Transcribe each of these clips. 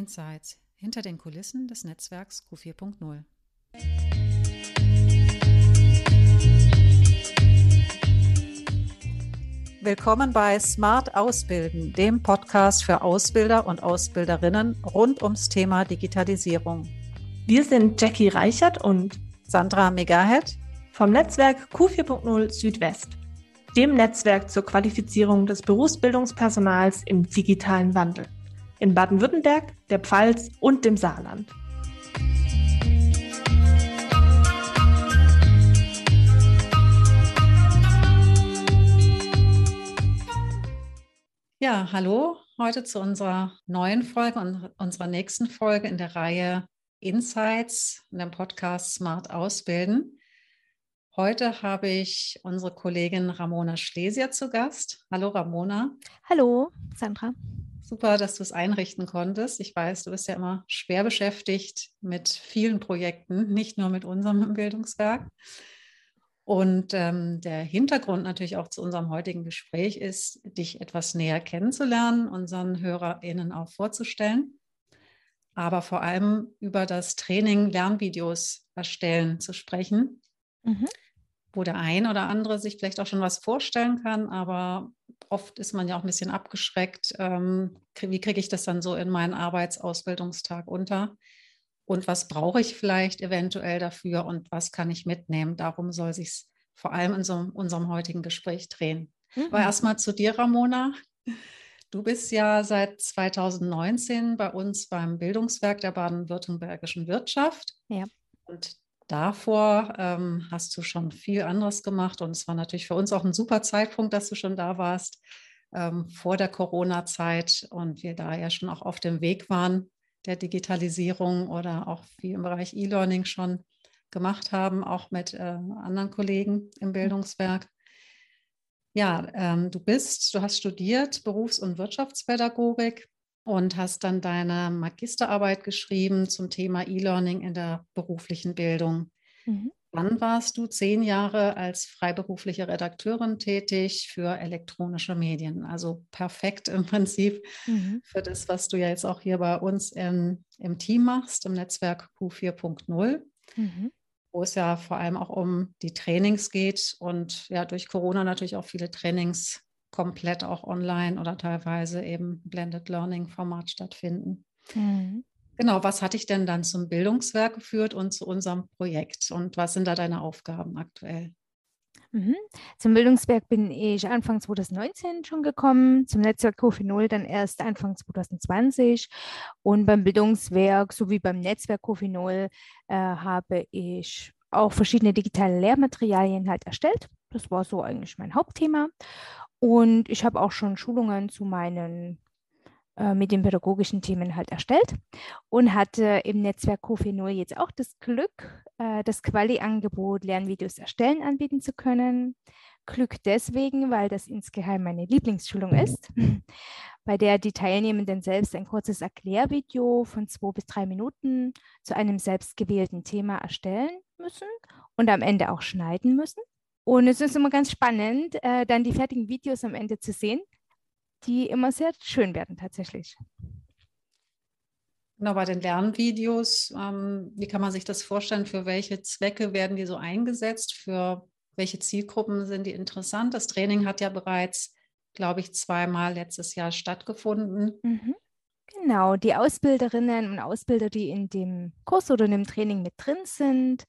Insights hinter den Kulissen des Netzwerks Q4.0. Willkommen bei Smart Ausbilden, dem Podcast für Ausbilder und Ausbilderinnen rund ums Thema Digitalisierung. Wir sind Jackie Reichert und Sandra Megahead vom Netzwerk Q4.0 Südwest, dem Netzwerk zur Qualifizierung des Berufsbildungspersonals im digitalen Wandel in Baden-Württemberg, der Pfalz und dem Saarland. Ja, hallo, heute zu unserer neuen Folge und unserer nächsten Folge in der Reihe Insights in dem Podcast Smart Ausbilden. Heute habe ich unsere Kollegin Ramona Schlesier zu Gast. Hallo Ramona. Hallo Sandra. Super, dass du es einrichten konntest. Ich weiß, du bist ja immer schwer beschäftigt mit vielen Projekten, nicht nur mit unserem Bildungswerk. Und ähm, der Hintergrund natürlich auch zu unserem heutigen Gespräch ist, dich etwas näher kennenzulernen, unseren HörerInnen auch vorzustellen, aber vor allem über das Training Lernvideos erstellen zu sprechen. Mhm wo der ein oder andere sich vielleicht auch schon was vorstellen kann, aber oft ist man ja auch ein bisschen abgeschreckt. Ähm, wie kriege ich das dann so in meinen Arbeitsausbildungstag unter? Und was brauche ich vielleicht eventuell dafür und was kann ich mitnehmen? Darum soll sich vor allem in so unserem heutigen Gespräch drehen. Mhm. Aber erstmal zu dir, Ramona. Du bist ja seit 2019 bei uns beim Bildungswerk der baden-württembergischen Wirtschaft. Ja. Und davor ähm, hast du schon viel anderes gemacht und es war natürlich für uns auch ein super Zeitpunkt, dass du schon da warst ähm, vor der Corona-Zeit und wir da ja schon auch auf dem Weg waren der Digitalisierung oder auch viel im Bereich E-Learning schon gemacht haben, auch mit äh, anderen Kollegen im Bildungswerk. Ja, ähm, du bist, du hast studiert Berufs- und Wirtschaftspädagogik und hast dann deine Magisterarbeit geschrieben zum Thema E-Learning in der beruflichen Bildung. Mhm. Dann warst du zehn Jahre als freiberufliche Redakteurin tätig für elektronische Medien. Also perfekt im Prinzip mhm. für das, was du ja jetzt auch hier bei uns im, im Team machst, im Netzwerk Q4.0. Mhm. Wo es ja vor allem auch um die Trainings geht und ja durch Corona natürlich auch viele Trainings komplett auch online oder teilweise eben Blended Learning Format stattfinden. Mhm. Genau, was hat dich denn dann zum Bildungswerk geführt und zu unserem Projekt und was sind da deine Aufgaben aktuell? Mhm. Zum Bildungswerk bin ich Anfang 2019 schon gekommen, zum Netzwerk Kofi Null dann erst Anfang 2020 und beim Bildungswerk sowie beim Netzwerk Kofi Null äh, habe ich auch verschiedene digitale Lehrmaterialien halt erstellt. Das war so eigentlich mein Hauptthema. Und ich habe auch schon Schulungen zu meinen äh, mit den pädagogischen Themen halt erstellt und hatte im Netzwerk 0 jetzt auch das Glück, äh, das Quali-Angebot Lernvideos erstellen anbieten zu können. Glück deswegen, weil das insgeheim meine Lieblingsschulung ist, bei der die Teilnehmenden selbst ein kurzes Erklärvideo von zwei bis drei Minuten zu einem selbstgewählten Thema erstellen müssen und am Ende auch schneiden müssen. Und es ist immer ganz spannend, äh, dann die fertigen Videos am Ende zu sehen, die immer sehr schön werden tatsächlich. Genau, bei den Lernvideos, ähm, wie kann man sich das vorstellen? Für welche Zwecke werden die so eingesetzt? Für welche Zielgruppen sind die interessant? Das Training hat ja bereits, glaube ich, zweimal letztes Jahr stattgefunden. Mhm. Genau, die Ausbilderinnen und Ausbilder, die in dem Kurs oder in dem Training mit drin sind,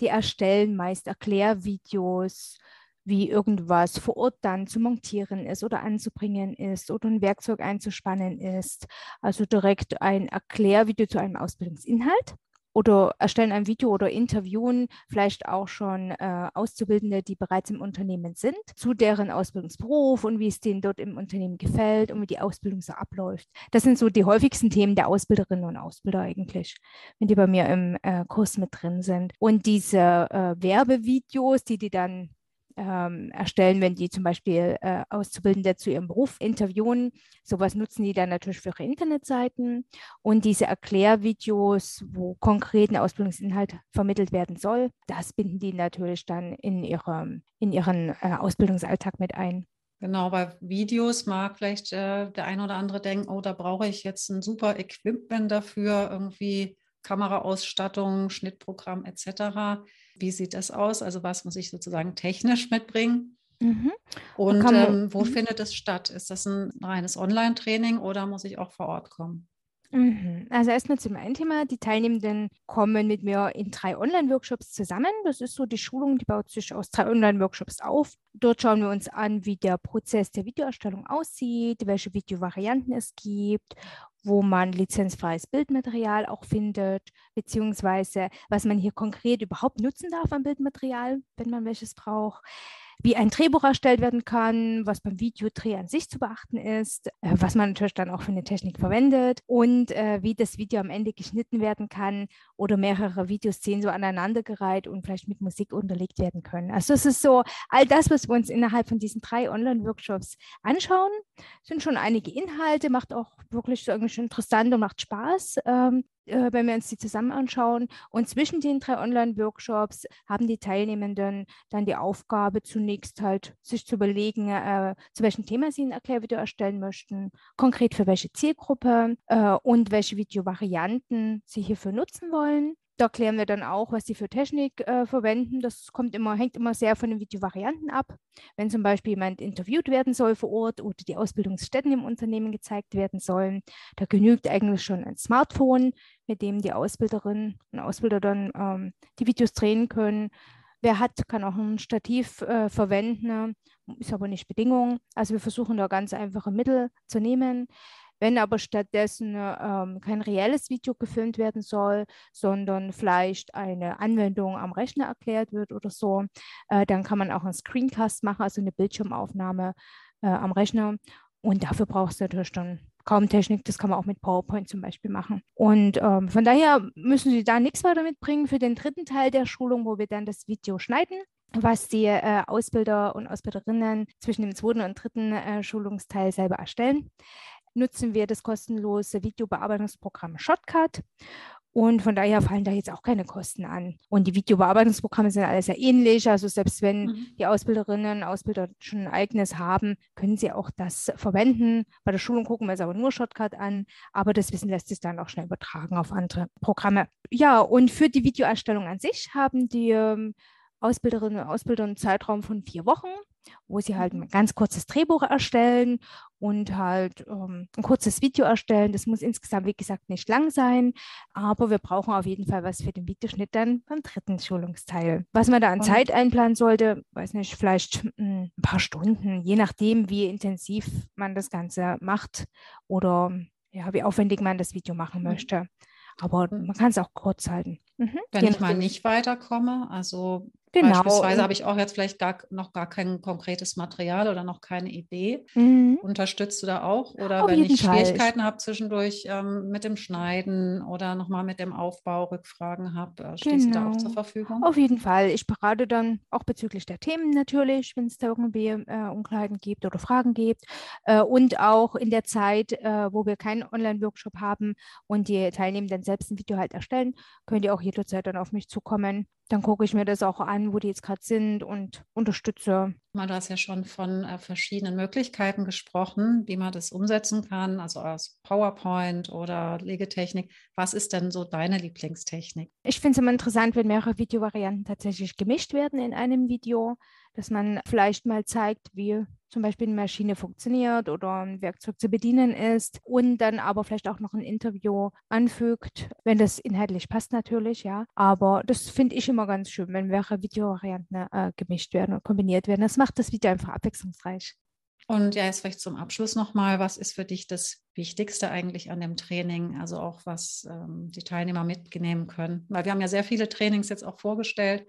die erstellen meist Erklärvideos, wie irgendwas vor Ort dann zu montieren ist oder anzubringen ist oder ein Werkzeug einzuspannen ist. Also direkt ein Erklärvideo zu einem Ausbildungsinhalt oder erstellen ein Video oder interviewen vielleicht auch schon äh, Auszubildende, die bereits im Unternehmen sind, zu deren Ausbildungsberuf und wie es denen dort im Unternehmen gefällt und wie die Ausbildung so abläuft. Das sind so die häufigsten Themen der Ausbilderinnen und Ausbilder eigentlich, wenn die bei mir im äh, Kurs mit drin sind. Und diese äh, Werbevideos, die die dann ähm, erstellen, wenn die zum Beispiel äh, Auszubildende zu ihrem Beruf interviewen. Sowas nutzen die dann natürlich für ihre Internetseiten. Und diese Erklärvideos, wo konkret ein Ausbildungsinhalt vermittelt werden soll, das binden die natürlich dann in, ihrem, in ihren äh, Ausbildungsalltag mit ein. Genau, bei Videos mag vielleicht äh, der ein oder andere denken, oh, da brauche ich jetzt ein super Equipment dafür, irgendwie Kameraausstattung, Schnittprogramm etc. Wie sieht das aus? Also was muss ich sozusagen technisch mitbringen? Mhm. Und man, ähm, wo mhm. findet es statt? Ist das ein reines Online-Training oder muss ich auch vor Ort kommen? Mhm. Also erstmal zum einen Thema. Die Teilnehmenden kommen mit mir in drei Online-Workshops zusammen. Das ist so die Schulung, die baut sich aus drei Online-Workshops auf. Dort schauen wir uns an, wie der Prozess der Videoerstellung aussieht, welche Videovarianten es gibt, wo man lizenzfreies Bildmaterial auch findet, beziehungsweise was man hier konkret überhaupt nutzen darf an Bildmaterial, wenn man welches braucht wie ein Drehbuch erstellt werden kann, was beim Videodreh an sich zu beachten ist, äh, was man natürlich dann auch für eine Technik verwendet und äh, wie das Video am Ende geschnitten werden kann oder mehrere Videoszenen so aneinandergereiht und vielleicht mit Musik unterlegt werden können. Also es ist so all das, was wir uns innerhalb von diesen drei Online-Workshops anschauen, sind schon einige Inhalte, macht auch wirklich so irgendwie interessant und macht Spaß. Ähm, äh, wenn wir uns die zusammen anschauen. Und zwischen den drei Online-Workshops haben die Teilnehmenden dann die Aufgabe, zunächst halt sich zu überlegen, äh, zu welchem Thema sie ein Erklärvideo erstellen möchten, konkret für welche Zielgruppe äh, und welche Videovarianten sie hierfür nutzen wollen. Da klären wir dann auch, was sie für Technik äh, verwenden. Das kommt immer, hängt immer sehr von den Videovarianten ab. Wenn zum Beispiel jemand interviewt werden soll vor Ort oder die Ausbildungsstätten im Unternehmen gezeigt werden sollen, da genügt eigentlich schon ein Smartphone, mit dem die Ausbilderinnen und Ausbilder dann ähm, die Videos drehen können. Wer hat, kann auch ein Stativ äh, verwenden, ist aber nicht Bedingung. Also wir versuchen da ganz einfache Mittel zu nehmen. Wenn aber stattdessen ähm, kein reelles Video gefilmt werden soll, sondern vielleicht eine Anwendung am Rechner erklärt wird oder so, äh, dann kann man auch einen Screencast machen, also eine Bildschirmaufnahme äh, am Rechner. Und dafür brauchst du natürlich dann kaum Technik, das kann man auch mit PowerPoint zum Beispiel machen. Und ähm, von daher müssen Sie da nichts weiter mitbringen für den dritten Teil der Schulung, wo wir dann das Video schneiden was die äh, Ausbilder und Ausbilderinnen zwischen dem zweiten und dritten äh, Schulungsteil selber erstellen nutzen wir das kostenlose Videobearbeitungsprogramm Shotcut. Und von daher fallen da jetzt auch keine Kosten an. Und die Videobearbeitungsprogramme sind alle sehr ähnlich. Also selbst wenn mhm. die Ausbilderinnen und Ausbilder schon ein eigenes haben, können sie auch das verwenden. Bei der Schulung gucken wir es aber nur Shotcut an. Aber das Wissen lässt sich dann auch schnell übertragen auf andere Programme. Ja, und für die Videoerstellung an sich haben die ähm, Ausbilderinnen und Ausbilder einen Zeitraum von vier Wochen wo sie halt mhm. ein ganz kurzes Drehbuch erstellen und halt ähm, ein kurzes Video erstellen. Das muss insgesamt, wie gesagt, nicht lang sein, aber wir brauchen auf jeden Fall was für den Videoschnitt dann beim dritten Schulungsteil. Was man da an und Zeit einplanen sollte, weiß nicht, vielleicht hm, ein paar Stunden, je nachdem, wie intensiv man das Ganze macht oder ja, wie aufwendig man das Video machen mhm. möchte. Aber mhm. man kann es auch kurz halten. Mhm. Wenn ich mal nicht weiterkomme, also Genau. Beispielsweise habe ich auch jetzt vielleicht gar, noch gar kein konkretes Material oder noch keine Idee. Mhm. Unterstützt du da auch? Oder Auf wenn ich Fall. Schwierigkeiten habe zwischendurch ähm, mit dem Schneiden oder nochmal mit dem Aufbau Rückfragen habe, äh, stehst genau. du da auch zur genau. Verfügung? Auf jeden Fall. Ich berate dann auch bezüglich der Themen natürlich, wenn es da irgendwie äh, Unklarheiten gibt oder Fragen gibt. Äh, und auch in der Zeit, äh, wo wir keinen Online-Workshop haben und die Teilnehmenden selbst ein Video halt erstellen, könnt ihr auch jederzeit dann auf mich zukommen dann gucke ich mir das auch an, wo die jetzt gerade sind und unterstütze. Du hast ja schon von äh, verschiedenen Möglichkeiten gesprochen, wie man das umsetzen kann, also aus PowerPoint oder Legetechnik. Was ist denn so deine Lieblingstechnik? Ich finde es immer interessant, wenn mehrere Videovarianten tatsächlich gemischt werden in einem Video, dass man vielleicht mal zeigt, wie zum Beispiel eine Maschine funktioniert oder ein Werkzeug zu bedienen ist und dann aber vielleicht auch noch ein Interview anfügt, wenn das inhaltlich passt natürlich, ja. Aber das finde ich immer ganz schön, wenn mehrere Videovarianten äh, gemischt werden und kombiniert werden. Das macht das Video einfach abwechslungsreich. Und ja, jetzt vielleicht zum Abschluss nochmal, was ist für dich das Wichtigste eigentlich an dem Training, also auch was ähm, die Teilnehmer mitnehmen können? Weil wir haben ja sehr viele Trainings jetzt auch vorgestellt.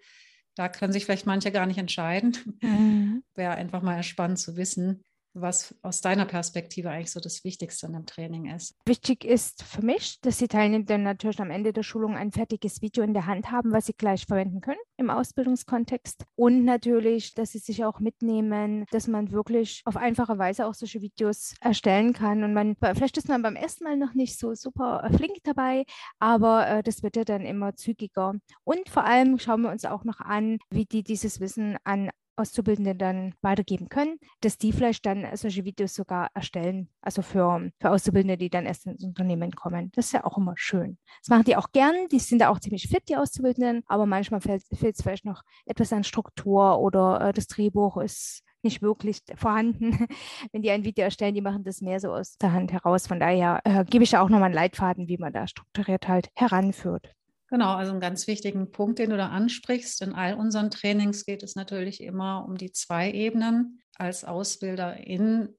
Da können sich vielleicht manche gar nicht entscheiden. Mhm. Wäre einfach mal spannend zu wissen, was aus deiner Perspektive eigentlich so das Wichtigste in dem Training ist. Wichtig ist für mich, dass die Teilnehmenden natürlich am Ende der Schulung ein fertiges Video in der Hand haben, was sie gleich verwenden können im Ausbildungskontext. Und natürlich, dass sie sich auch mitnehmen, dass man wirklich auf einfache Weise auch solche Videos erstellen kann. Und man, vielleicht ist man beim ersten Mal noch nicht so super flink dabei, aber äh, das wird ja dann immer zügiger. Und vor allem schauen wir uns auch noch an, wie die dieses Wissen an Auszubildende dann weitergeben können, dass die vielleicht dann solche Videos sogar erstellen, also für, für Auszubildende, die dann erst ins Unternehmen kommen. Das ist ja auch immer schön. Das machen die auch gern, die sind da auch ziemlich fit, die Auszubildenden, aber manchmal fehlt es vielleicht noch etwas an Struktur oder äh, das Drehbuch ist nicht wirklich vorhanden. Wenn die ein Video erstellen, die machen das mehr so aus der Hand heraus. Von daher äh, gebe ich ja auch nochmal einen Leitfaden, wie man da strukturiert halt heranführt. Genau, also einen ganz wichtigen Punkt, den du da ansprichst. In all unseren Trainings geht es natürlich immer um die zwei Ebenen. Als Ausbilder in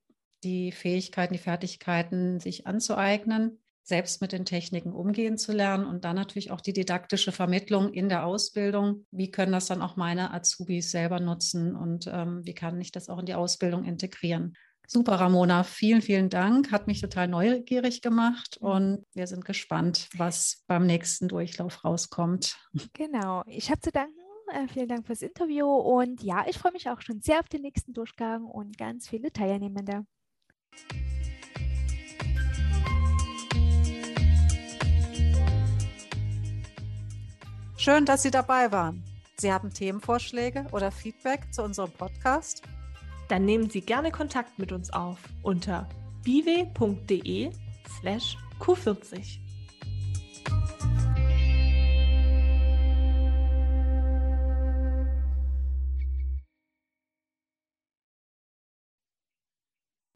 die Fähigkeiten, die Fertigkeiten sich anzueignen, selbst mit den Techniken umgehen zu lernen und dann natürlich auch die didaktische Vermittlung in der Ausbildung. Wie können das dann auch meine Azubis selber nutzen und ähm, wie kann ich das auch in die Ausbildung integrieren? Super, Ramona, vielen, vielen Dank. Hat mich total neugierig gemacht mhm. und wir sind gespannt, was beim nächsten Durchlauf rauskommt. Genau, ich habe zu danken. Äh, vielen Dank fürs Interview und ja, ich freue mich auch schon sehr auf den nächsten Durchgang und ganz viele Teilnehmende. Schön, dass Sie dabei waren. Sie haben Themenvorschläge oder Feedback zu unserem Podcast? Dann nehmen Sie gerne Kontakt mit uns auf unter biwe.de slash q40.